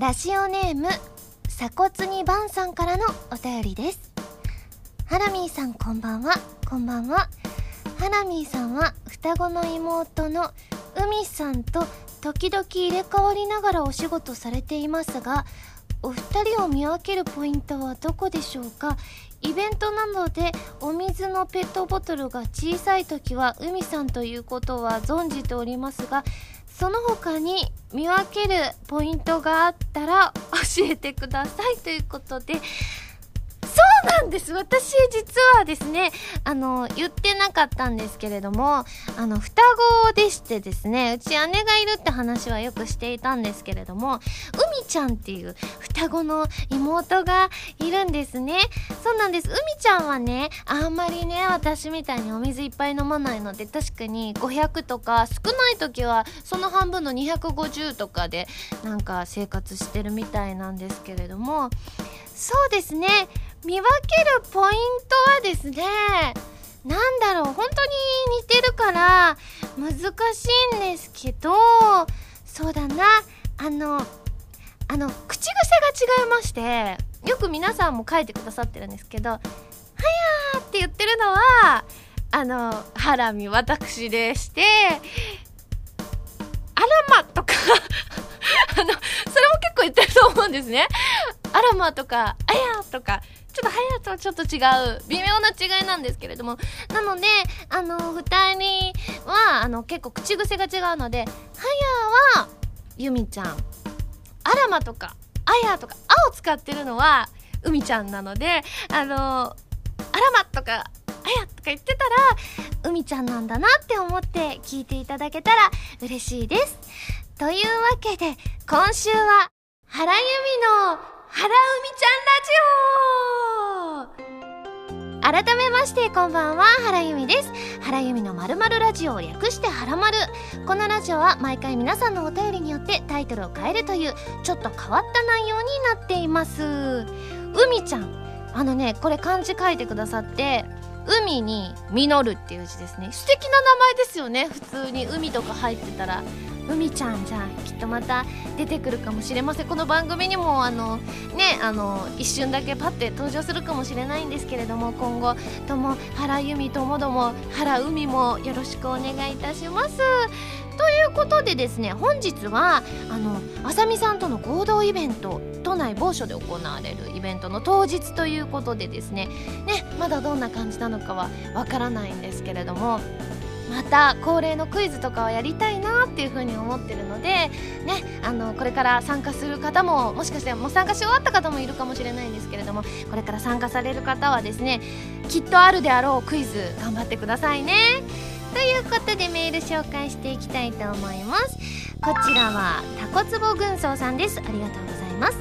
ラジオネーム鎖骨にバンさんからのお便りです。ハラミーさんこんばんは。こんばんは。ハラミーさんは双子の妹の海さんと時々入れ替わりながらお仕事されていますがお二人を見分けるポイントはどこでしょうか？イベントなどでお水のペットボトルが小さい時は海さんということは存じておりますがその他に見分けるポイントがあったら教えてくださいということでそうなんです。私実はですねあの言ってなかったんですけれどもあの双子でしてですねうち姉がいるって話はよくしていたんですけれども海ちゃんっていう双子の妹がいるんですね。そうなんです。海ちゃんはねあんまりね私みたいにお水いっぱい飲まないので確かに500とか少ない時はその半分の250とかでなんか生活してるみたいなんですけれども。そうですね。見分けるポイントはですねなんだろう本当に似てるから難しいんですけどそうだなあのあの口癖が違いましてよく皆さんも書いてくださってるんですけど「はやー」って言ってるのはあのハラミ私でして「あらま」とかあのそれも結構言ってると思うんですね。あらまとか、あやとか、ちょっとはやとはちょっと違う、微妙な違いなんですけれども、なので、あの、二人は、あの、結構口癖が違うので、はやは、ゆみちゃん、あらまとか、あやとか、あを使ってるのは、うみちゃんなので、あの、あらまとか、あやとか言ってたら、うみちゃんなんだなって思って聞いていただけたら嬉しいです。というわけで、今週は、原由美の原海ちゃんラジオ。改めましてこんばんは原由美です。原由美のまるまるラジオを略してはらまる。このラジオは毎回皆さんのお便りによってタイトルを変えるというちょっと変わった内容になっています。海ちゃん。あのねこれ漢字書いてくださって海に実るっていう字ですね。素敵な名前ですよね。普通に海とか入ってたら。海ちゃんじゃんきっとまた出てくるかもしれません。この番組にもあのねあの一瞬だけパッて登場するかもしれないんですけれども今後とも原由美ともども原海もよろしくお願いいたします。ということでですね本日はあのあさみさんとの合同イベント都内某所で行われるイベントの当日ということでですね。ねまだどんな感じなのかはわからないんですけれども。また恒例のクイズとかをやりたいなっていうふうに思ってるのでねあのこれから参加する方ももしかしてもう参加し終わった方もいるかもしれないんですけれどもこれから参加される方はですねきっとあるであろうクイズ頑張ってくださいね。ということでメール紹介していきたいと思います。こちらはタコツボ軍曹さんです。ありがとうございます。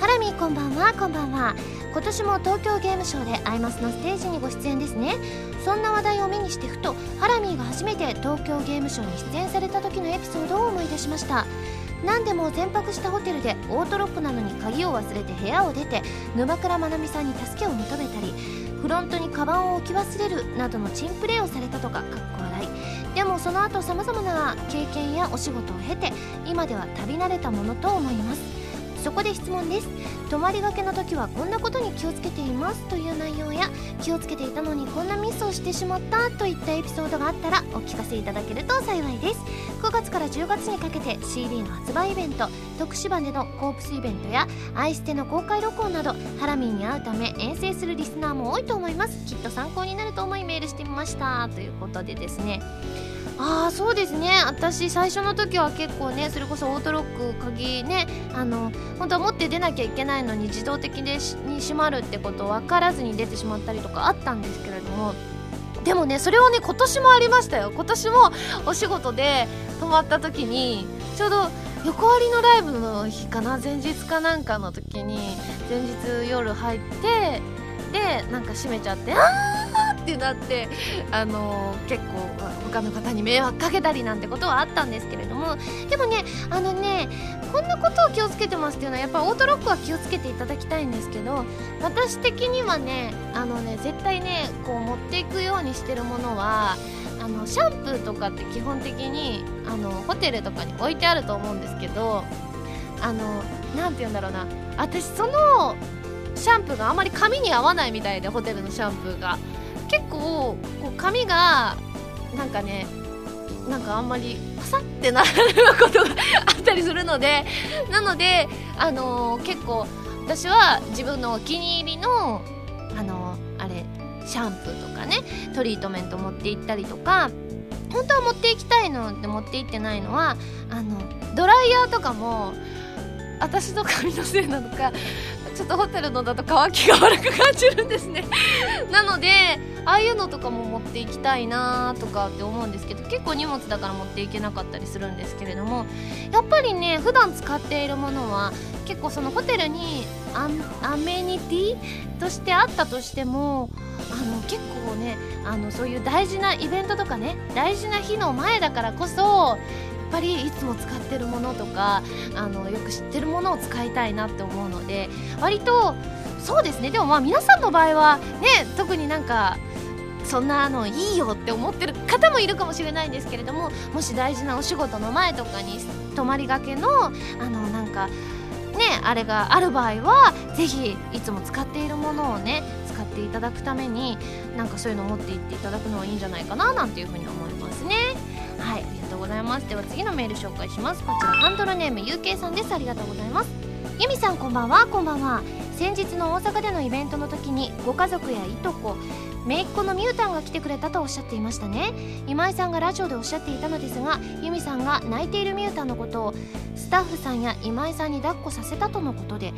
ハラミこんばんは。こんばんは。今年も東京ゲームショウでアイマスのステージにご出演ですね。そんな話題を目にしてふとハラミーが初めて東京ゲームショウに出演された時のエピソードを思い出しました。何でも全泊したホテルでオートロックなのに鍵を忘れて部屋を出て沼倉まなみさんに助けを求めたりフロントにカバンを置き忘れるなどの珍プレーをされたとかかっこ笑い。でもその後さまざまな経験やお仕事を経て今では旅慣れたものと思います。そこで質問です。泊まりがけの時はこんなことに気をつけていますという内容や気をつけていたのにこんなミスをしてしまったといったエピソードがあったらお聞かせいただけると幸いです。9月から10月にかけて CD の発売イベント徳島でのコープスイベントやアイステの公開録音などハラミーに会うため遠征するリスナーも多いと思います。きっと参考になると思いメールしてみました。ということでですね。ああそうですね。私最初の時は結構ねそれこそオートロック鍵ねあの本当は持って出なきゃいけないのに自動的でに閉まるってこと分からずに出てしまったりとかあったんですけれどもでもねそれはね今年もありましたよ。今年もお仕事で泊まった時にちょうど横割りのライブの日かな前日かなんかの時に前日夜入ってでなんか閉めちゃってあーってなってあの、結構他の方に迷惑かけたりなんてことはあったんですけれどもでもねあのねこんなことを気をつけてますっていうのはやっぱオートロックは気をつけていただきたいんですけど私的にはねあのね絶対ねこう持っていくようにしてるものはあのシャンプーとかって基本的にあのホテルとかに置いてあると思うんですけどあの何て言うんだろうな。私そのシャンプーがあまり髪に合わないみたいでホテルのシャンプーが。結構こう髪がなんかねなんかあんまりパサってなることがあったりするのでなのであのー、結構私は自分のお気に入りのあのー、あれシャンプーとかねトリートメント持って行ったりとか本当は持っていきたいので持って行ってないのはあのドライヤーとかも私の髪のせいなのかちょっとホテルのだと乾きが悪く感じるんですね。なのでああいうのとかも持っていきたいなとかって思うんですけど結構荷物だから持っていけなかったりするんですけれどもやっぱりね普段使っているものは結構そのホテルにアメニティとしてあったとしてもあの結構ねあのそういう大事なイベントとかね大事な日の前だからこそぱりいつも使ってるものとかあのよく知ってるものを使いたいなって思うので割とそうですね。でもまあ皆さんの場合はね特になんかそんなのいいよって思ってる方もいるかもしれないんですけれどももし大事なお仕事の前とかに泊まりがけのあのなんかねあれがある場合は是非いつも使っているものをね使っていただくためになんかそういうのを持っていっていただくのはいいんじゃないかななんていうふうに思いますね。うございます。では次のメール紹介します。こちらハンドルネーム UK さんです。ありがとうございます。ゆみさんこんばんは。こんばんは。先日の大阪でのイベントの時にご家族やいとこ姪っ子のミュータンが来てくれたとおっしゃっていましたね。今井さんがラジオでおっしゃっていたのですが由美さんが泣いているミュータンのことをスタッフさんや今井さんに抱っこさせたとのことで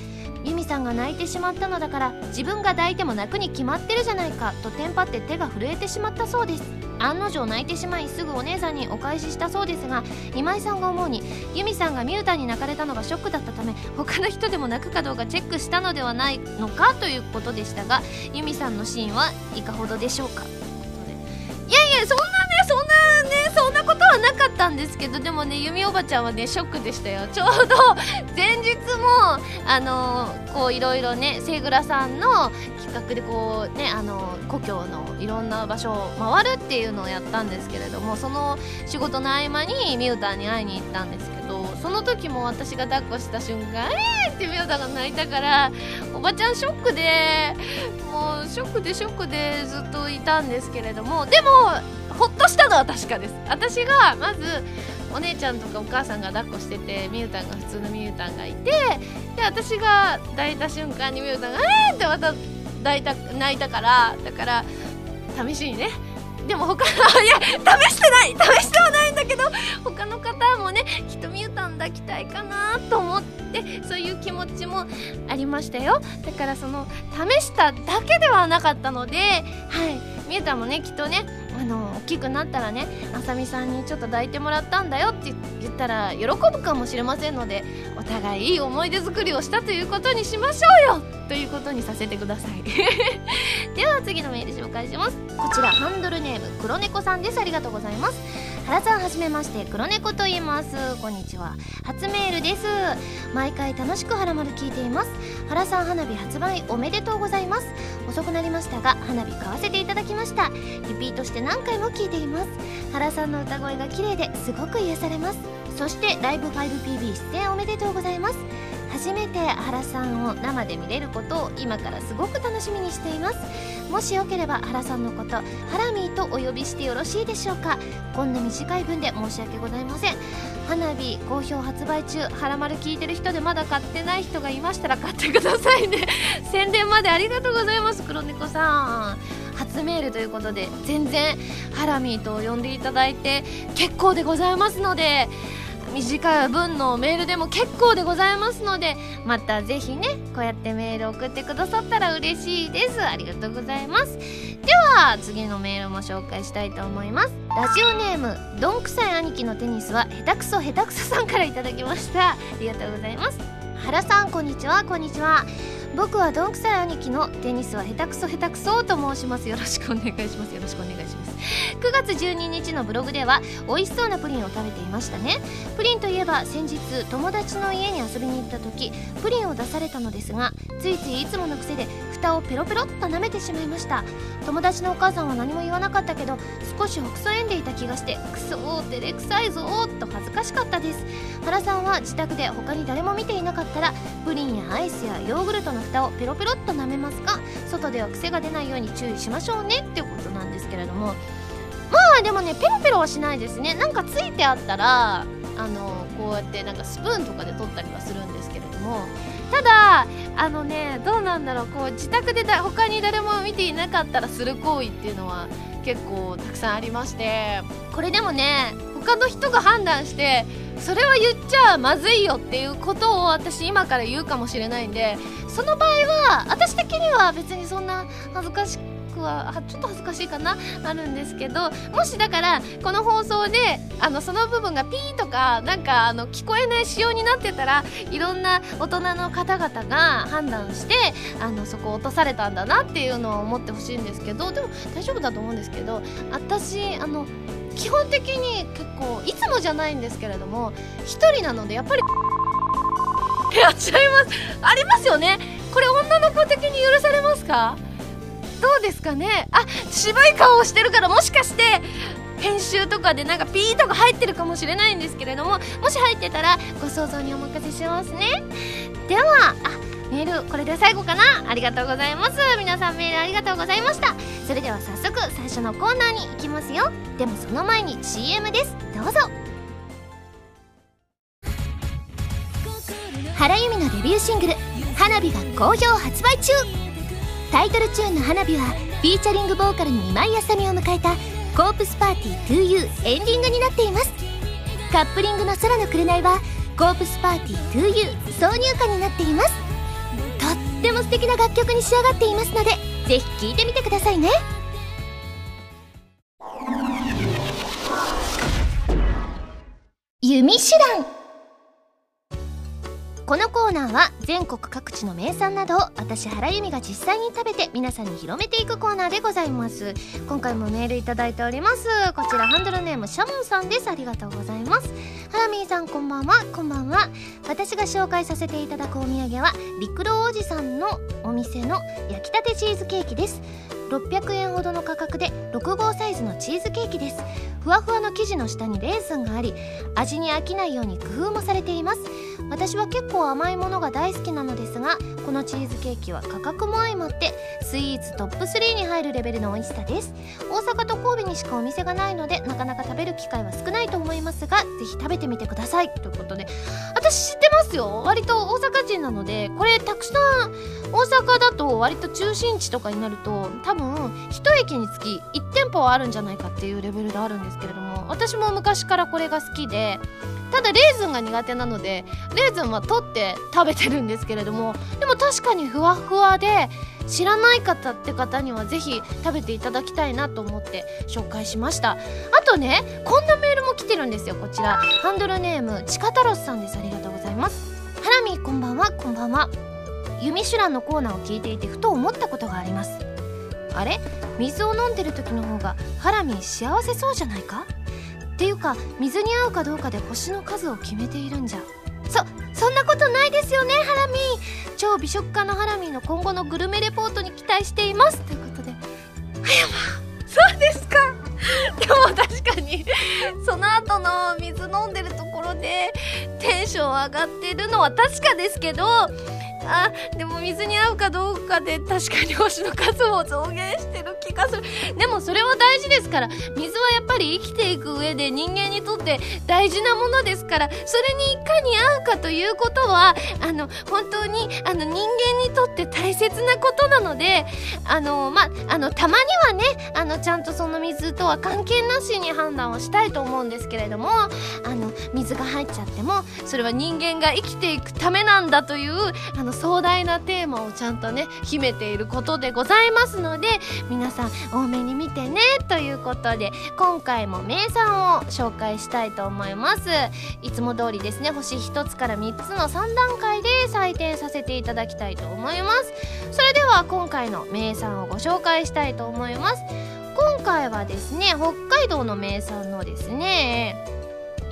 由美さんが泣いてしまったのだから自分が抱いても泣くに決まってるじゃないかとテンパって手が震えてしまったそうです。案の定泣いてしまいすぐお姉さんにお返ししたそうですが今井さんが思うに由美さんがミュータに泣かれたのがショックだったため他の人でも泣くかどうかチェックしたのではないのかということでしたが由美さんのシーンはいかほどでしょうか。いやいやそんったんですけどでもね由美おばちゃんはねショックでしたよちょうど 前日もあのこういろいろねセイグラさんの企画でこうねあの故郷のいろんな場所を回るっていうのをやったんですけれどもその仕事の合間にミュータに会いに行ったんですけどその時も私が抱っこした瞬間「えー!」ってミュータが泣いたからおばちゃんショックでもうショックでショックでずっといたんですけれどもでもほっとしたのは確かです。私がまずお姉ちゃんとかお母さんが抱っこしててミュータンが普通のミュータンがいてで私が抱いた瞬間にミュータンが「えー!」ってまた抱いた泣いたからだから試しにね。でも他の いや試してない試してはないんだけど他の方もねきっとミュータン抱きたいかなと思ってそういう気持ちもありましたよ。だからその試しただけではなかったのではい。ミュータンもねきっとねあの大きくなったらねあさみさんにちょっと抱いてもらったんだよって言ったら喜ぶかもしれませんのでお互いいい思い出作りをしたということにしましょうよ。ということにさせてください。では次のメール紹介します。こちらハンドルネーム黒猫さんです。ありがとうございます。原さんはじめまして黒猫と言います。こんにちは。初メールです。毎回楽しくハラマル聞いています。原さん花火発売おめでとうございます。遅くなりましたが花火買わせていただきました。リピートして何回も聞いています。原さんの歌声が綺麗ですごく癒されます。そしてライブ 5PB 出演おめでとうございます。初めて原さんを生で見れることを今からすごく楽しみにしています。もしよければ原さんのことハラミーとお呼びしてよろしいでしょうか？こんな短い文で申し訳ございません。花火好評発売中ハラマル聞いてる人でまだ買ってない人がいましたら買ってくださいね。宣伝までありがとうございます黒猫さん。初メールということで全然ハラミーと呼んでいただいて結構でございますので短い文のメールでも結構でございますのでまたぜひねこうやってメール送ってくださったら嬉しいです。ありがとうございます。では次のメールも紹介したいと思います。ラジオネームどんくさい兄貴のテニスは下手くそ下手くそさんからいただきました。ありがとうございます。原さんこんにちは。こんにちは。僕はどんくさい兄貴のテニスは下手くそ下手くそと申します。よろしくお願いします。よろしくお願いします。9月12日のブログでは美味しそうなプリンを食べていましたね。プリンといえば先日友達の家に遊びに行った時プリンを出されたのですがついついいつもの癖で蓋をペロペロっと舐めてしまいました。友達のお母さんは何も言わなかったけど少しほくそ笑んでいた気がしてクソー照れくさいぞーと恥ずかしかったです。原さんは自宅で他に誰も見ていなかったらプリンやアイスやヨーグルトの蓋をペロペロっと舐めますか？外では癖が出ないように注意しましょうねってことなんですけれども。まあでもねペロペロはしないですね。なんかついてあったらあのこうやってなんかスプーンとかで取ったりはするんですけれども。ただあのねどうなんだろう。こう自宅でだ他に誰も見ていなかったらする行為っていうのは結構たくさんありまして。これでもね他の人が判断してそれは言っちゃまずいよっていうことを私今から言うかもしれないんでその場合は私的には別にそんな恥ずかしくはちょっと恥ずかしいかなあるんですけどもしだからこの放送であのその部分がピーとかなんかあの聞こえない仕様になってたらいろんな大人の方々が判断してあのそこを落とされたんだなっていうのを思ってほしいんですけどでも大丈夫だと思うんですけど私あの基本的に結構いつもじゃないんですけれども1人なのでやっぱりやっちゃいます。ありますよね。これ女の子的に許されますか？どうですかね？あ渋い顔をしてるからもしかして編集とかでなんかピーとか入ってるかもしれないんですけれどももし入ってたらご想像にお任せしますね。ではあメールこれで最後かな？ありがとうございます。皆さんメールありがとうございました。それでは早速最初のコーナーに行きますよ。でもその前に CM です。どうぞ。原由美のデビューシングル「花火」が好評発売中。タイトルチューンの「花火」はフィーチャリングボーカルに今井あさみを迎えた「コープスパーティー 2U」エンディングになっています。カップリングの「空の紅」は「コープスパーティー 2U」挿入歌になっています。とっても素敵な楽曲に仕上がっていますのでぜひ聴いてみてくださいね。弓手段。このコーナーは全国各地の名産などを私原由美が実際に食べて皆さんに広めていくコーナーでございます。今回もメールいただいております。こちらハンドルネームシャモンさんです。ありがとうございます。ハラミーさんこんばんは。こんばんは。私が紹介させていただくお土産は陸路おじさんのお店の焼きたてチーズケーキです。600円ほどの価格で6号サイズのチーズケーキです。ふわふわの生地の下にレーズンがあり味に飽きないように工夫もされています。私は結構甘いものが大好きなのですがこのチーズケーキは価格も相まってスイーツトップ3に入るレベルの美味しさです。大阪と神戸にしかお店がないのでなかなか食べる機会は少ないと思いますがぜひ食べてみてください。ということで私知ってますよ。割と大阪人なのでこれたくさん大阪だと割と中心地とかになると多分1駅につき1店舗はあるんじゃないかっていうレベルであるんですけれども私も昔からこれが好きでただレーズンが苦手なのでレーズンは取って食べてるんですけれどもでも確かにふわふわで知らない方って方にはぜひ食べていただきたいなと思って紹介しました。あとねこんなメールも来てるんですよ。こちら。ハンドルネームちかたろスさんです。ありがとうございます。ハラミこんばんは。こんばんは。弓手段のコーナーを聞いていてふと思ったことがあります。あれ？水を飲んでる時の方がハラミ幸せそうじゃないか？っていうか水に合うかどうかで星の数を決めているんじゃ。そそんなことないですよねハラミー。超美食家のハラミーの今後のグルメレポートに期待しています。ということで。はやまそうですか。でも確かにその後の水飲んでるところでテンション上がってるのは確かですけどあでも水に合うかどうかで確かに星の数も増減してる気がする。でもそれは大事ですから。水はやっぱり生きていく上で人間にとって大事なものですから。それにいかに合うかということはあの本当にあの人間にとって大切なことなのであのまあのたまにはねあのちゃんとその水とは関係なしに判断をしたいと思うんですけれどもあの水が入っちゃってもそれは人間が生きていくためなんだというあのの壮大なテーマをちゃんとね秘めていることでございますので皆さん多めに見てねということで今回も名産を紹介したいと思います。いつも通りですね星1つから3つの3段階で採点させていただきたいと思います。それでは今回の名産をご紹介したいと思います。今回はですね北海道の名産のですね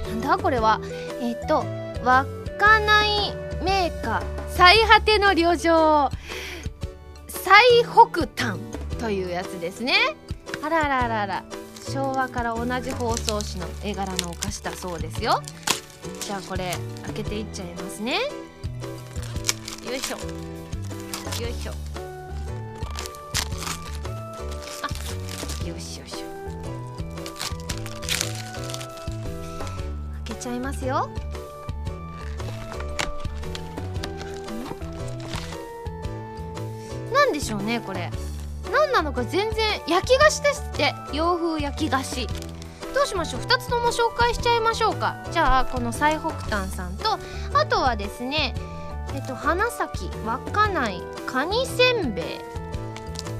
なんだこれは？えっ、と稚内メーカー最果ての旅情最北端というやつですね。あらららら。昭和から同じ包装紙の絵柄のお菓子だそうですよ。じゃあこれ開けていっちゃいますね。よいしょ。よいしょ。あよしよし開けちゃいますよ。でしょうねこれ。何なのか全然焼き菓子ですって。洋風焼き菓子。どうしましょう？2つとも紹介しちゃいましょうか。じゃあこの最北端さんとあとはですねえっと花咲稚内カニせんべい。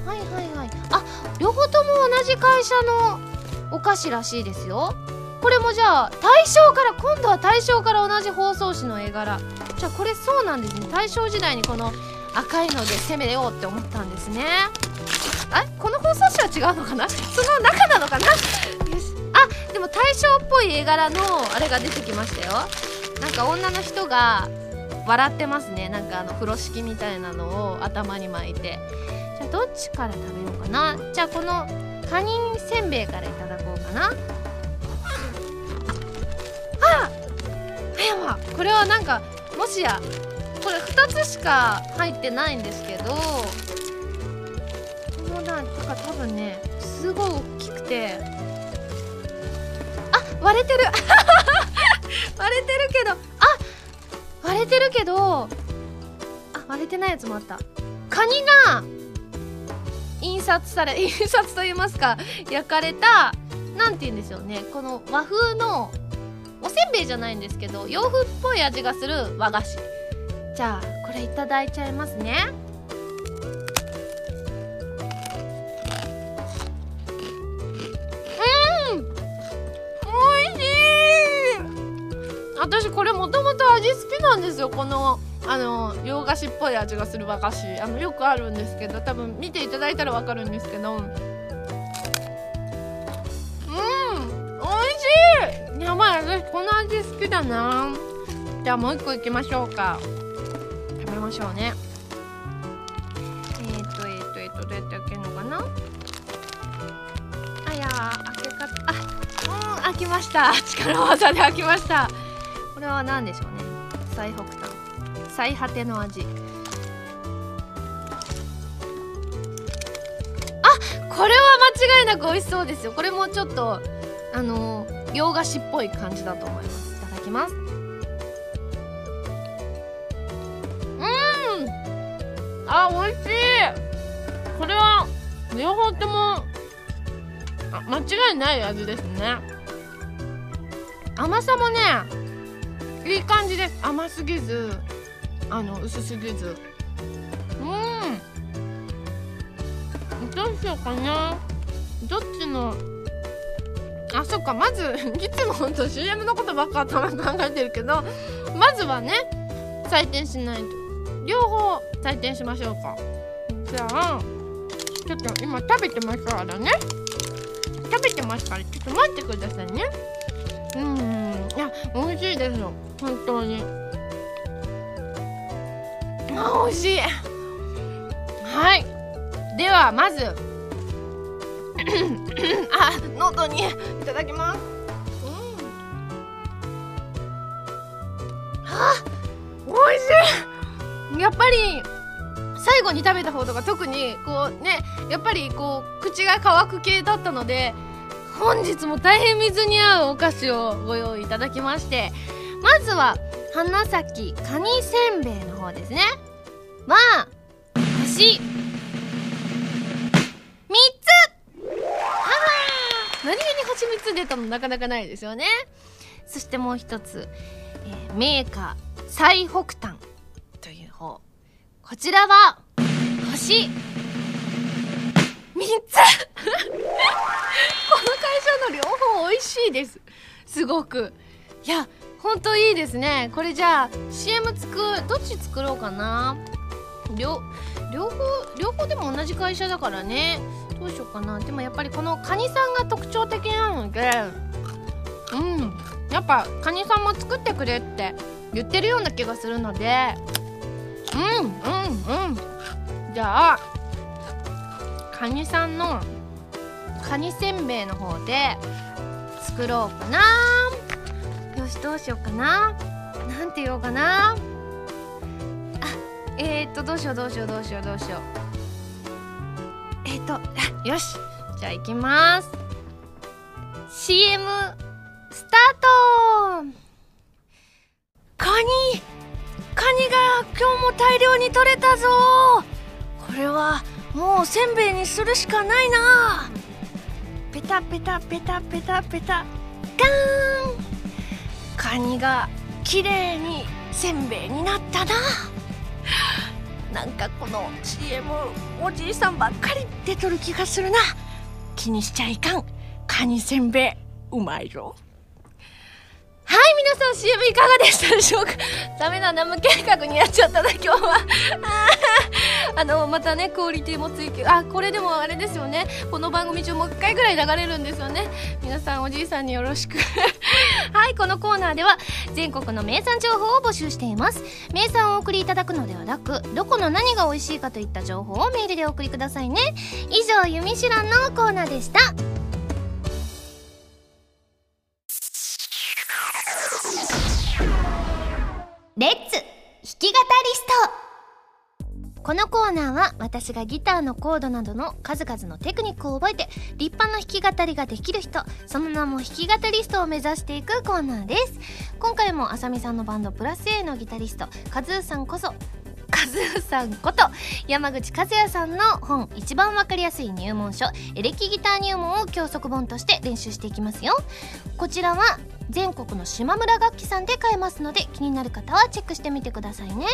はいはいはい。あ両方とも同じ会社のお菓子らしいですよ。これもじゃあ大正から今度は大正から同じ包装紙の絵柄。じゃあこれそうなんですね。大正時代にこの赤いので攻めようって思ったんですね。あこの包装紙は違うのかな？その中なのかな？よし。あでも大正っぽい絵柄のあれが出てきましたよ。なんか女の人が笑ってますね。なんかあの風呂敷みたいなのを頭に巻いて。じゃあどっちから食べようかな？じゃあこのカニせんべいからいただこうかな。あ葉山これはなんかもしやこれ2つしか入ってないんですけどこのなんか多分ねすごい大きくてあ割れてる。割れてるけどあ割れてるけどあ割れてないやつもあった。カニが印刷され 印刷といいますか焼かれたなんて言うんでしょうねこの和風のおせんべいじゃないんですけど洋風っぽい味がする和菓子。じゃあこれいただいちゃいますね。うんおいしい。私これもともと味好きなんですよ。このあの洋菓子っぽい味がする和菓子。あのよくあるんですけど多分見ていただいたらわかるんですけど。うんおいしい。やばい私この味好きだな。じゃあもう一個いきましょうか。ましょうね。えっ、ー、とえっ、ー、とえっ、ー、とどうやって開けるのかな？あやー開け方あうん開きました。力技で開きました。これは何でしょうね？最北端。最果ての味。あこれは間違いなく美味しそうですよ。これもちょっとあの洋菓子っぽい感じだと思います。いただきます。あ美味しい。これは両方とも間違いない味ですね。甘さもねいい感じです。甘すぎずあの薄すぎず。うん。どうしようかな。どっちのあそっかまず いつもほんと CM のことばっか頭考えてるけどまずはね採点しないと。両方採点しましょうか。じゃあちょっと今食べてますからね。食べてますからちょっと待ってくださいね。うんいや美味しいですよ。本当に。あ美味しい。はい。ではまず あ喉にいただきます。やっぱり最後に食べた方とか特にこうねやっぱりこう口が乾く系だったので本日も大変水に合うお菓子をご用意いただきましてまずは花咲カニせんべいの方ですね。まあ星3つ。何気に星3つ出たのなかなかないですよね。そしてもう一つ、えー、メーカー最北端。こちらは星。3つ。この会社の両方美味しいです。すごく。いやほんといいですね。これじゃあ CM 作どっち作ろうかな。両両方両方でも同じ会社だからね。どうしようかな。でもやっぱりこのカニさんが特徴的なのでうん。やっぱカニさんも作ってくれって言ってるような気がするのでうんうんうん。じゃあカニさんのカニせんべいの方で作ろうかな。よしどうしようかな。なんて言おうかな。あえー、っとどうしようどうしようどうしようどうしよう。えー、っとあよし。じゃあ行きます。CM スタート。カニ。カニが今日も大量に取れたぞ。これはもうせんべいにするしかないな。ペタペタペタペタペタ。ガーン。カニが綺麗にせんべいになったな。なんかこの CM おじいさんばっかり出とる気がするな。気にしちゃいかん。カニせんべいうまいぞはい皆さん CM いかがでしたでしょうか？ダメなナム計画にやっちゃったな今日はあのまたねクオリティも追求。あこれでもあれですよね。この番組中もう1回ぐらい流れるんですよね。皆さんおじいさんによろしく。はいこのコーナーでは全国の名産情報を募集しています。名産をお送りいただくのではなくどこの何が美味しいかといった情報をメールでお送りくださいね。以上「ゆみしらん」のコーナーでした。このコーナーは私がギターのコードなどの数々のテクニックを覚えて立派な弾き語りができる人その名も弾き語りストを目指していくコーナーです。今回もあさみさんのバンドプラス A のギタリストカズーさんこそカズーさんこと山口和也さんの本一番わかりやすい入門書エレキギター入門を教則本として練習していきますよ。こちらは全国の島村楽器さんで買えますので気になる方はチェックしてみてくださいね。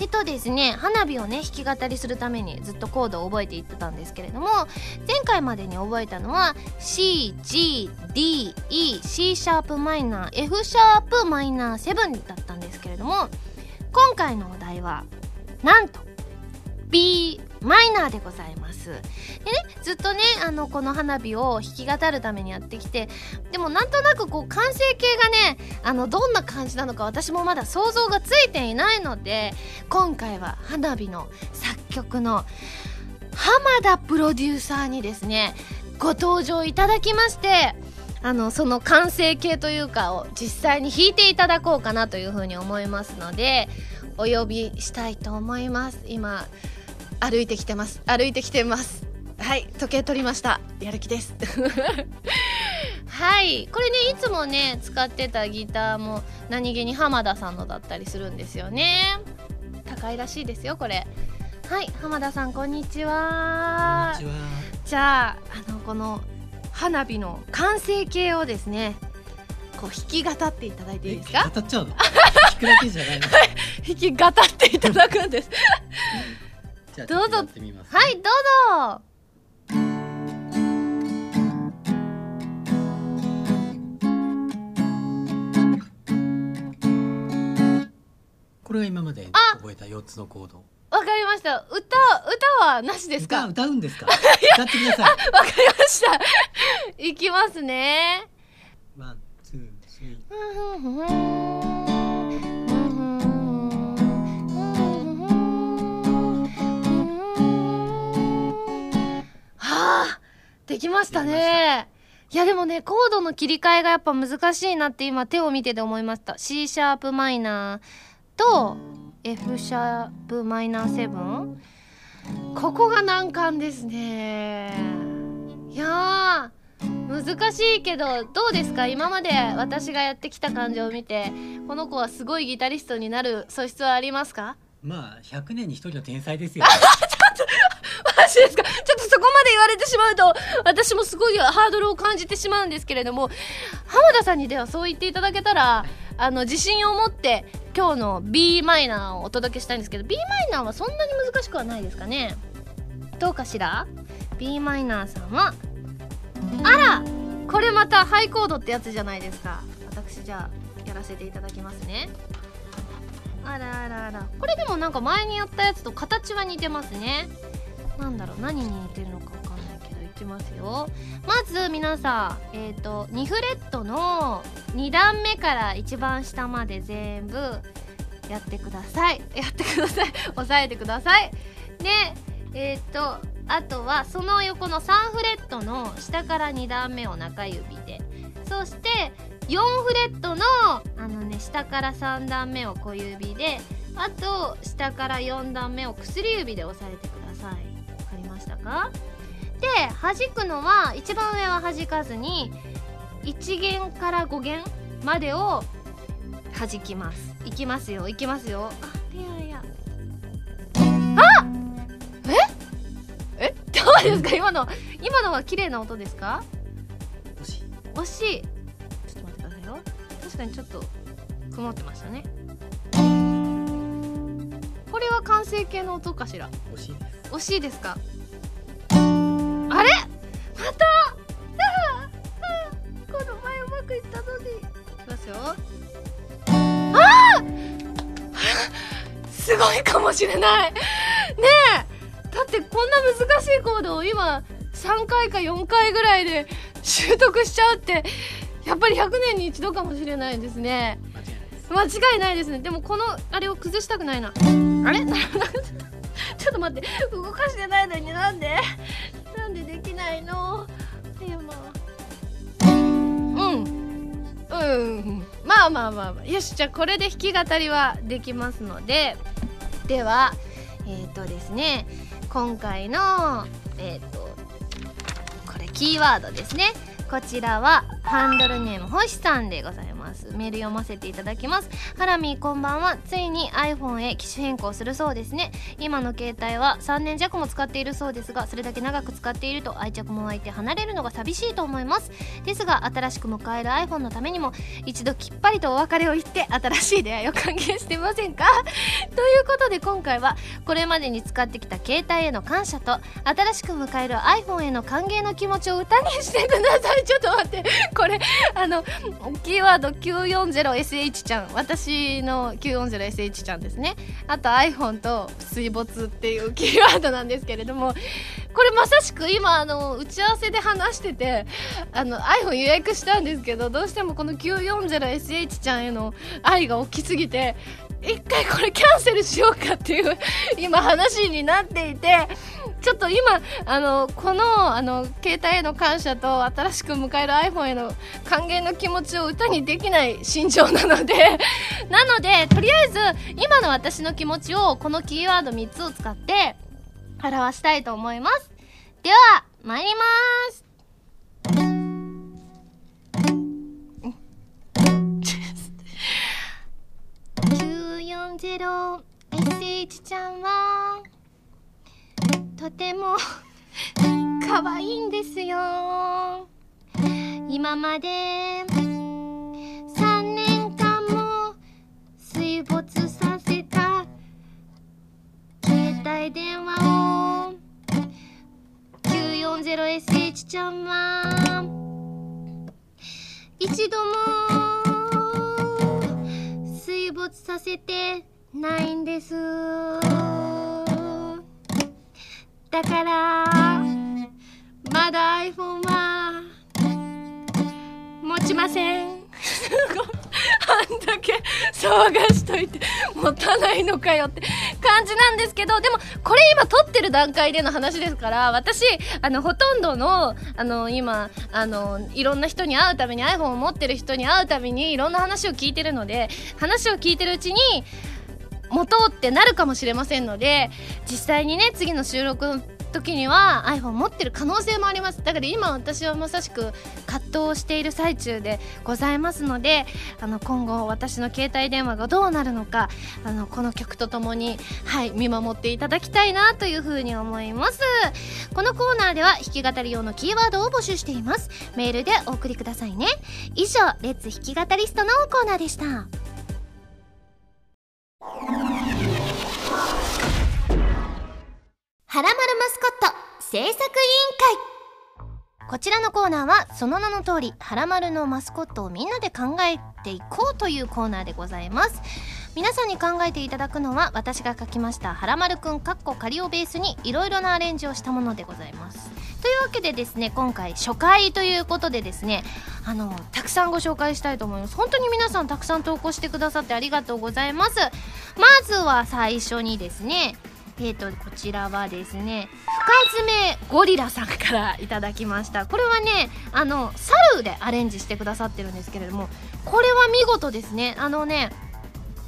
えっとですね花火をね弾き語りするためにずっとコードを覚えていってたんですけれども前回までに覚えたのは CGDEC シャープマイナー F シャープマイナー7だったんですけれども今回のお題はなんと B マイナーでございます。でねずっとねあのこの花火を弾き語るためにやってきてでもなんとなくこう完成形がねあのどんな感じなのか私もまだ想像がついていないので今回は花火の作曲の浜田プロデューサーにですねご登場いただきましてあのその完成形というかを実際に弾いていただこうかなというふうに思いますのでお呼びしたいと思います。今歩いてきてます。歩いてきてます。はい時計取りました。やる気です。はい。これねいつもね使ってたギターも何気に浜田さんのだったりするんですよね。高いらしいですよこれ。はい浜田さんこんにちは。じゃああのこの花火の完成形をですねこう弾き語っていただいていいですか？語っちゃうの？弾くだけじゃないの。弾き語っていただくんですじゃあどうぞ。はいどうぞ。これが今まであ覚えた4つのコードわかりました。歌歌はなしですか？歌歌うんですか？歌ってください。わかりました。いきますね。 one two three できましたね。いやでもねコードの切り替えがやっぱ難しいなって今手を見てて思いました。C シャープマイナーと F シャープマイナー7ここが難関ですね。いやー難しいけどどうですか？今まで私がやってきた感じを見てこの子はすごいギタリストになる素質はありますか？まあ100年に一人の天才ですよ。マ ジですか？ちょっとそこまで言われてしまうと私もすごいハードルを感じてしまうんですけれども浜田さんにではそう言っていただけたらあの自信を持って今日の b マイナーをお届けしたいんですけど b マイナーはそんなに難しくはないですかね？どうかしら？B マイナーさんはあら！これまたハイコードってやつじゃないですか。私じゃあやらせていただきますね。あらあらあら。これでもなんか前にやったやつと形は似てますね。なんだろう何に似てるのかわかんないけどいきますよ。まず皆さんえっ、ー、と2フレットの2段目から一番下まで全部やってください。やってください。押さえてください。でえっ、ー、とあとはその横の3フレットの下から2段目を中指で。そして4フレットのあのね下から3段目を小指で。あと下から4段目を薬指で押さえてください。か？で弾くのは一番上は弾かずに1弦から5弦までを弾きます。いきますよいきますよ。あいやいや。あ！え？え？どうですか？今の今のは綺麗な音ですか？惜しい。惜しい。確かにちょっと曇ってましたね。これは完成形の音かしら？惜しいです。惜しいですか？また？この前うまくいったのに。いきますよ。あすごいかもしれない。ねえ。だってこんな難しいコードを今3回か4回ぐらいで習得しちゃうってやっぱり100年に一度かもしれないですね。間違いないですね。でもこのあれを崩したくないな。あれ？ちょっと待って。動かしてないのになんで？ないの。いやまあうん。うん。まあまあまあまあ。よしじゃあこれで弾き語りはできますので。ではえっ、ー、とですね。今回のえっ、ー、とこれキーワードですね。こちらはハンドルネーム星さんでございます。メール読ませていただきます。ハラミーこんばんは。ついに iPhone へ機種変更するそうですね。今の携帯は3年弱も使っているそうですがそれだけ長く使っていると愛着も湧いて離れるのが寂しいと思います。ですが新しく迎える iPhone のためにも一度きっぱりとお別れを言って新しい出会いを歓迎してませんか？ということで今回はこれまでに使ってきた携帯への感謝と新しく迎える iPhone への歓迎の気持ちを歌にしてください。ちょっと待って。これあのキーワード 940SH ちゃん。私の 940SH ちゃんですね。あと iPhone と水没っていうキーワードなんですけれどもこれまさしく今あの打ち合わせで話しててあの iPhone 予約したんですけどどうしてもこの 940SH ちゃんへの愛が大きすぎて一回これキャンセルしようかっていう 今話になっていてちょっと今あのこのあの携帯への感謝と新しく迎える iPhone への歓迎の気持ちを歌にできない心情なので なのでとりあえず今の私の気持ちをこのキーワード3つを使って表したいと思います。では参ります。940SH ちゃんはとても 可愛いんですよ。今まで3年間も水没させた携帯電話を 940SH ちゃんは一度もさせてないんです。だからまだ iPhone は持ちません あんだけ騒がしといて持たないのかよって感じなんですけどでもこれ今撮ってる段階での話ですから私あのほとんどのあの今あのいろんな人に会うために iPhone を持ってる人に会うたびにいろんな話を聞いてるので話を聞いてるうちに持とうってなるかもしれませんので実際にね次の収録時には iPhone 持ってる可能性もあります。だから今私はまさしく葛藤をしている最中でございますのであの今後私の携帯電話がどうなるのかあのこの曲とともにはい見守っていただきたいなというふうに思います。このコーナーでは弾き語り用のキーワードを募集しています。メールでお送りくださいね。以上レッツ弾き語りストのコーナーでした。はらまるマスコット制作委員会。こちらのコーナーはその名の通りはらまるのマスコットをみんなで考えていこうというコーナーでございます。皆さんに考えていただくのは私が書きました「はらまるくん」かっこ仮をベースにいろいろなアレンジをしたものでございます。というわけでですね今回初回ということでですねあのたくさんご紹介したいと思います。本当に皆さんたくさん投稿してくださってありがとうございます。まずは最初にですねえーとこちらはですね深爪ゴリラさんからいただきました。これはねあの猿でアレンジしてくださってるんですけれどもこれは見事ですね。あのね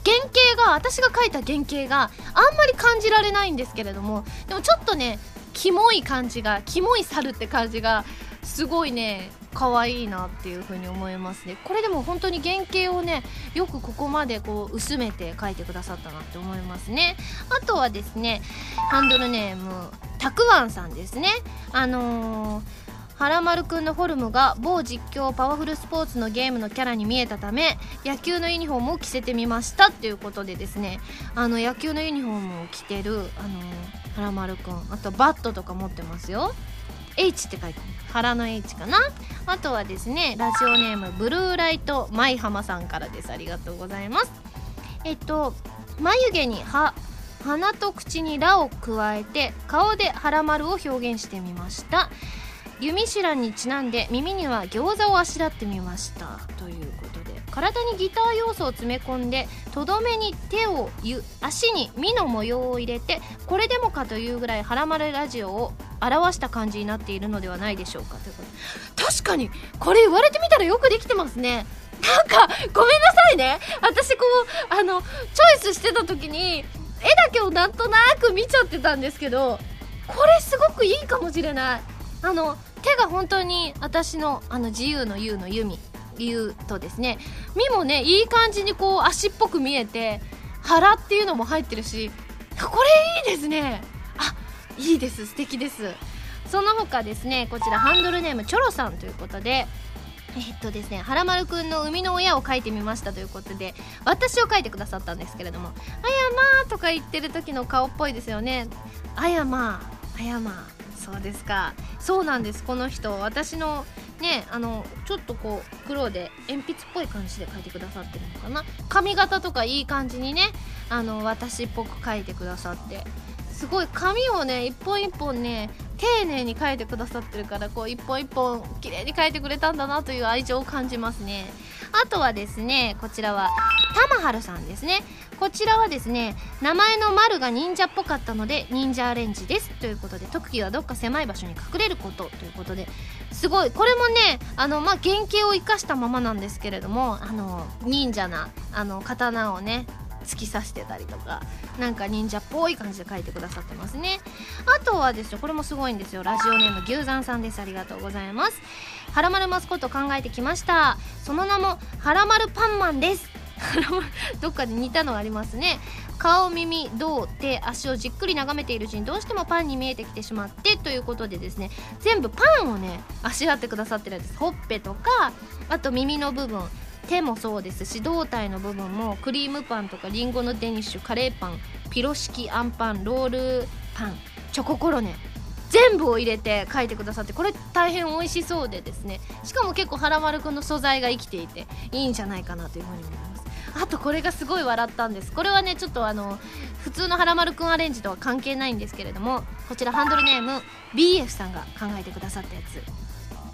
原型が私が描いた原型があんまり感じられないんですけれどもでもちょっとねキモい感じがキモい猿って感じがすごいね可愛いなっていう風に思いますね。これでも本当に原型をねよくここまでこう薄めて描いてくださったなって思いますね。あとはですねハンドルネームたくわんさんですね。あのーはらまるくんのフォルムが某実況パワフルスポーツのゲームのキャラに見えたため野球のユニフォームを着せてみましたっていうことでですね。あの野球のユニフォームを着てるあのはらまるくん。あとバットとか持ってますよ。H って書いてある。腹の H かな。あとはですねラジオネームブルーライト舞浜さんからです。ありがとうございます。えっと眉毛に歯鼻と口に「ら」を加えて顔で「はらまる」を表現してみました。弓知らにちなんで耳には餃子をあしらってみました。ということ体にギター要素を詰め込んでとどめに手をゆ足に「み」の模様を入れてこれでもかというぐらいはらまるラジオを表した感じになっているのではないでしょうか。ということ確かにこれ言われてみたらよくできてますね。なんかごめんなさいね。私こうあのチョイスしてた時に絵だけをなんとなく見ちゃってたんですけどこれすごくいいかもしれない。あの手が本当に私のあの自由の U の弓。言うとですね身もねいい感じにこう足っぽく見えて腹っていうのも入ってるしこれいいですね。あいいです。素敵です。その他ですねこちらハンドルネームチョロさんということでえっとですね、はらまるくんの生みの親を描いてみましたということで私を描いてくださったんですけれども「あやま」とか言ってる時の顔っぽいですよね「あやまあやまそうですか。そうなんです。この人私のねあのちょっとこう黒で鉛筆っぽい感じで描いてくださってるのかな。髪型とかいい感じにねあの私っぽく描いてくださって。すごい髪をね一本一本ね丁寧に描いてくださってるからこう一本一本綺麗に描いてくれたんだなという愛情を感じますね。あとはですねこちらはたまはるさんですね。こちらはですね名前の丸が忍者っぽかったので忍者アレンジです。ということで特技はどっか狭い場所に隠れること。ということですごい。これもねあのまあ原型を生かしたままなんですけれどもあの忍者なあの刀をね突き刺してたりとかなんか忍者っぽい感じで書いてくださってますね。あとはですよこれもすごいんですよ。ラジオネーム牛山さんです。ありがとうございます。はらまるマスコット考えてきました。その名もはらまるパンマンです。どっかで似たのがありますね。顔耳胴手足をじっくり眺めているうちにどうしてもパンに見えてきてしまってということでですね全部パンをねあしらってくださってるんです。ほっぺとかあと耳の部分手もそうですし胴体の部分もクリームパンとかりんごのデニッシュカレーパンピロシキあんパンロールパンチョココロネ全部を入れて書いてくださってこれ大変美味しそうでですね。しかも結構はらまるくんの素材が生きていていいんじゃないかなというふうに思います。あとこれがすごい笑ったんです。これはねちょっとあの普通のはらまるくんアレンジとは関係ないんですけれどもこちらハンドルネーム BF さんが考えてくださったやつ。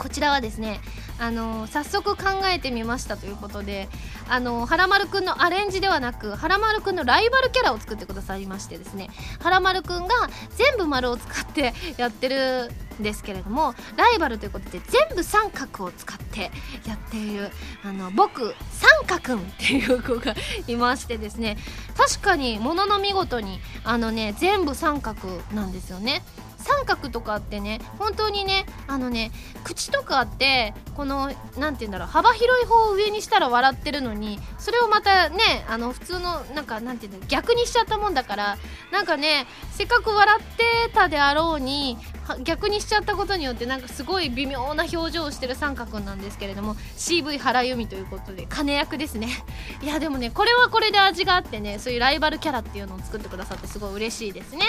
こちらはですねあの早速考えてみましたということであのはらまるくんのアレンジではなくはらまるくんのライバルキャラを作ってくださいましてですねはらまるくんが全部丸を使って やってるんですけれどもライバルということで全部三角を使ってやっているあの僕三角っていう子がいましてですね確かにものの見事にあのね全部三角なんですよね。三角とかってね本当にねあのね口とかってこの何て言うんだろう幅広い方を上にしたら笑ってるのにそれをまたねあの普通のなんかなんて言うんだろう逆にしちゃったもんだからなんかねせっかく笑ってたであろうに逆にしちゃったことによってなんかすごい微妙な表情をしてる三角なんですけれども CV 原由美ということで金役ですね。いやでもねこれはこれで味があってねそういうライバルキャラっていうのを作ってくださってすごい嬉しいですね。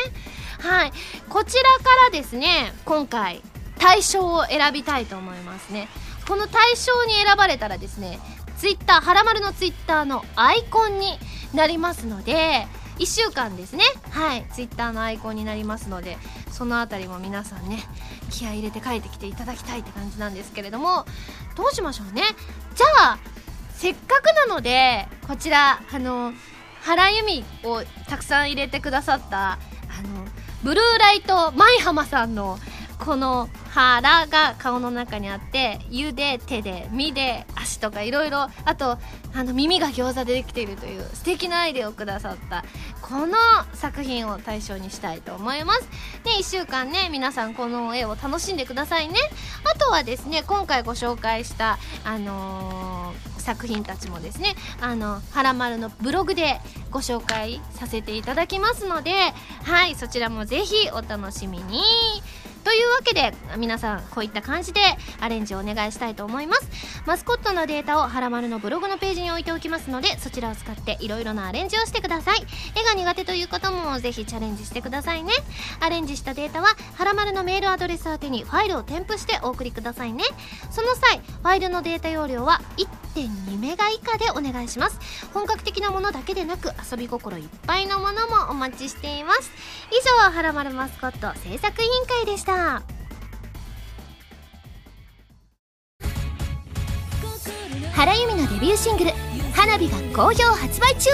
はい。こちらからですね今回大賞を選びたいと思いますね。この大賞に選ばれたらですねツイッターはらまるのツイッターのアイコンになりますので1週間ですね。はいツイッターのアイコンになりますのでそのあたりも皆さんね気合い入れて帰ってきていただきたいって感じなんですけれどもどうしましょうね。じゃあせっかくなのでこちらあの原由美をたくさん入れてくださったあのブルーライト舞浜さんのこの腹が顔の中にあって「湯で手で「身」で足とかいろいろあとあの耳が餃子でできているという素敵なアイデアをくださったこの作品を対象にしたいと思います。で1週間ね皆さんこの絵を楽しんでくださいね。あとはですね今回ご紹介したあのー作品たちもですねあの「はらまる」のブログでご紹介させていただきますのではいそちらもぜひお楽しみに。というわけで皆さんこういった感じでアレンジをお願いしたいと思います。マスコットのデータをはらまるのブログのページに置いておきますのでそちらを使っていろいろなアレンジをしてください。絵が苦手という方もぜひチャレンジしてくださいね。アレンジしたデータははらまるのメールアドレス宛てにファイルを添付してお送りくださいね。その際ファイルのデータ容量は1.2メガ以下でお願いします。本格的なものだけでなく遊び心いっぱいのものもお待ちしています。以上はらまるマスコット制作委員会でした。原由美のデビューシングル「花火」が好評発売中。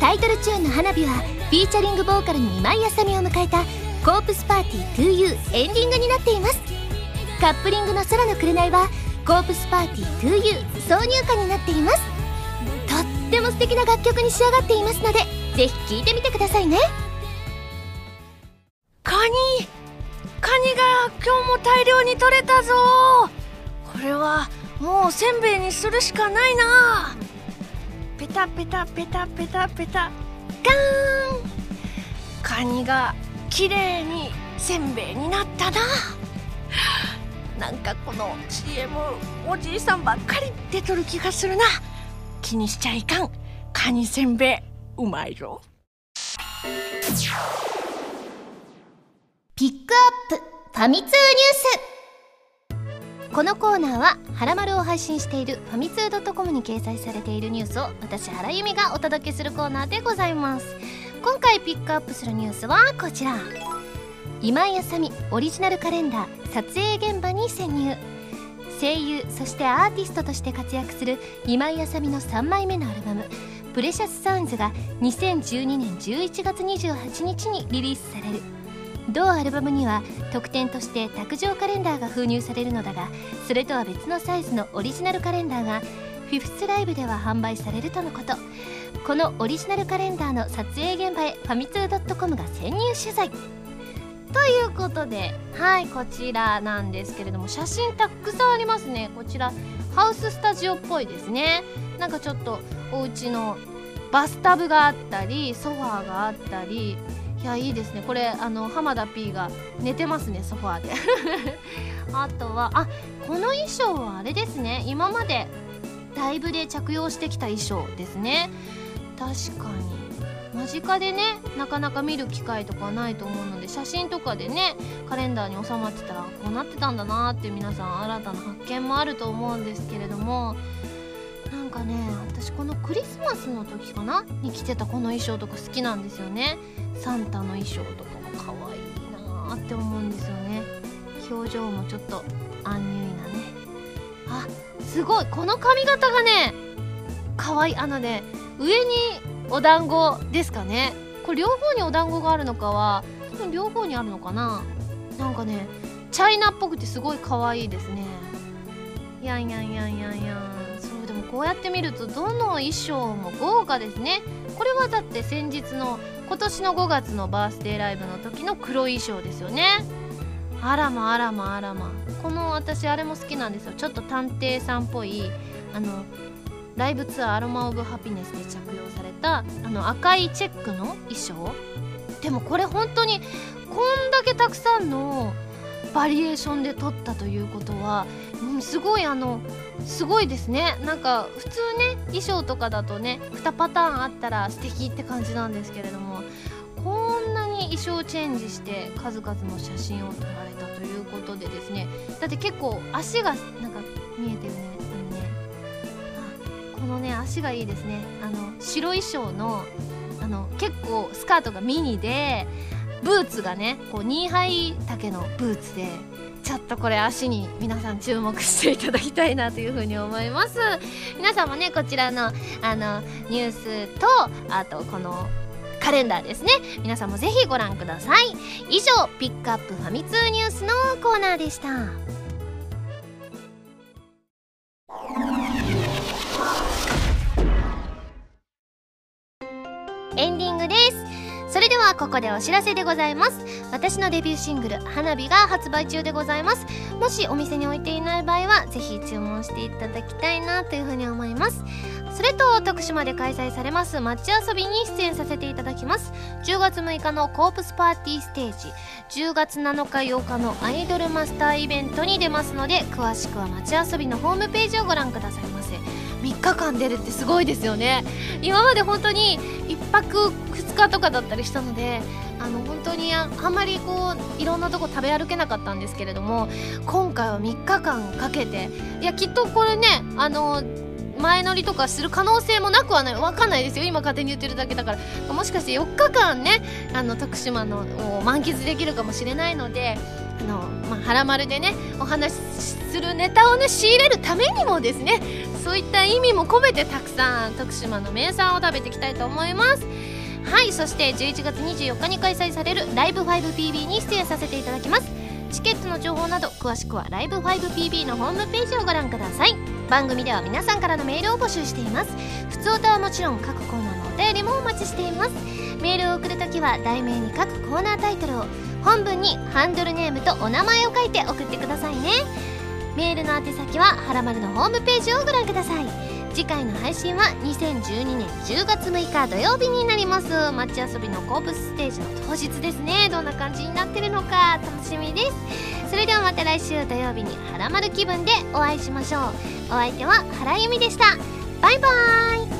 タイトルチューンの「花火」はフィーチャリングボーカルに今井あさみを迎えた「コープスパーティー 2U」エンディングになっています。カップリングの「空の紅」は「コープスパーティー 2U」挿入歌になっています。とっても素敵な楽曲に仕上がっていますのでぜひ聴いてみてくださいね。カニカニが今日も大量に取れたぞ。これはもうせんべいにするしかないな。ペタペタペタペタペタ。ガーン。カニが綺麗にせんべいになったな。なんかこの CM おじいさんばっかり出とる気がするな。気にしちゃいかん。カニせんべいうまいぞ。ピックアップファミ通ニュース。このコーナーは「はらまる」を配信しているファミツー .com に掲載されているニュースを私原由美がお届けするコーナーでございます。今回ピックアップするニュースはこちら。今井あさみオリジナルカレンダー撮影現場に潜入。声優そしてアーティストとして活躍する今井あさみの3枚目のアルバム「プレシャスサウンズ」が2012年11月28日にリリースされる。同アルバムには特典として卓上カレンダーが封入されるのだがそれとは別のサイズのオリジナルカレンダーがフィフスライブでは販売されるとのこと。このオリジナルカレンダーの撮影現場へファミツー .com が潜入取材。ということではいこちらなんですけれども写真たくさんありますね。こちらハウススタジオっぽいですね。なんかちょっとお家のバスタブがあったりソファーがあったりいやいいですね。これあの浜田 P が寝てますねソファーで。あとはあこの衣装はあれですね。今までライブで着用してきた衣装ですね。確かに。間近でねなかなか見る機会とかないと思うので写真とかでねカレンダーに収まってたらこうなってたんだなって皆さん新たな発見もあると思うんですけれどもなんかね私このクリスマスの時かな？に着てたこの衣装とか好きなんですよね。サンタの衣装とかも可愛いなーって思うんですよね。表情もちょっとアンニュイなね。あすごい。この髪型がね可愛い。あのね上にお団子ですかね。これ両方にお団子があるのかは多分両方にあるのかな。なんかねチャイナっぽくてすごい可愛いですね。やんやんやんやんやん。こうやって見るとどの衣装も豪華ですね。これはだって先日の今年の5月のバースデーライブの時の黒衣装ですよね。あらまあらまあらまこの私あれも好きなんですよ。ちょっと探偵さんっぽいあのライブツアーアロマ・オブ・ハピネスで着用されたあの赤いチェックの衣装。でもこれ本当にこんだけたくさんのバリエーションで撮ったということは、うん、すごいあのすごいですね。なんか普通ね衣装とかだとね2パターンあったら素敵って感じなんですけれどもこんなに衣装チェンジして数々の写真を撮られたということでですね。だって結構足がなんか見えてるねあのね。あこのね足がいいですね。あの白衣装のあの結構スカートがミニでブーツがねこうニーハイ丈のブーツでちょっとこれ足に皆さん注目していただきたいなというふうに思います。皆さんもねこちらのあのニュースとあとこのカレンダーですね。皆さんもぜひご覧ください。以上ピックアップファミ通ニュースのコーナーでした。エンディングです。それではここでお知らせでございます。私のデビューシングル「花火」が発売中でございます。もしお店に置いていない場合はぜひ注文していただきたいなというふうに思います。それと徳島で開催されます街遊びに出演させていただきます。10月6日のコープスパーティーステージ。10月7日8日のアイドルマスターイベントに出ますので詳しくは街遊びのホームページをご覧くださいませ。3日間出るってすごいですよね。今まで本当に1泊2日とかだったりしたのであの本当にあんまりこういろんなとこ食べ歩けなかったんですけれども今回は3日間かけていやきっとこれねあの前乗りとかする可能性もなくはない。わかんないですよ。今勝手に言ってるだけだから。もしかして4日間ねあの徳島のを満喫できるかもしれないのでの、まあ、はらまるでねお話しするネタをね仕入れるためにもですねそういった意味も込めてたくさん徳島の名産を食べていきたいと思います。はいそして11月24日に開催されるライブ 5PB に出演させていただきます。チケットの情報など詳しくはライブ 5PB のホームページをご覧ください。番組では皆さんからのメールを募集しています。普通歌はもちろん各コーナーのお便りもお待ちしています。メールを送るときは題名に各コーナータイトルを本文にハンドルネームとお名前を書いて送ってくださいね。メールの宛先ははらまるのホームページをご覧ください。次回の配信は2012年10月6日土曜日になります。街遊びのコープスステージの当日ですね。どんな感じになってるのか楽しみです。それではまた来週土曜日にはらまる気分でお会いしましょう。お相手は原由美でした。バイバーイ。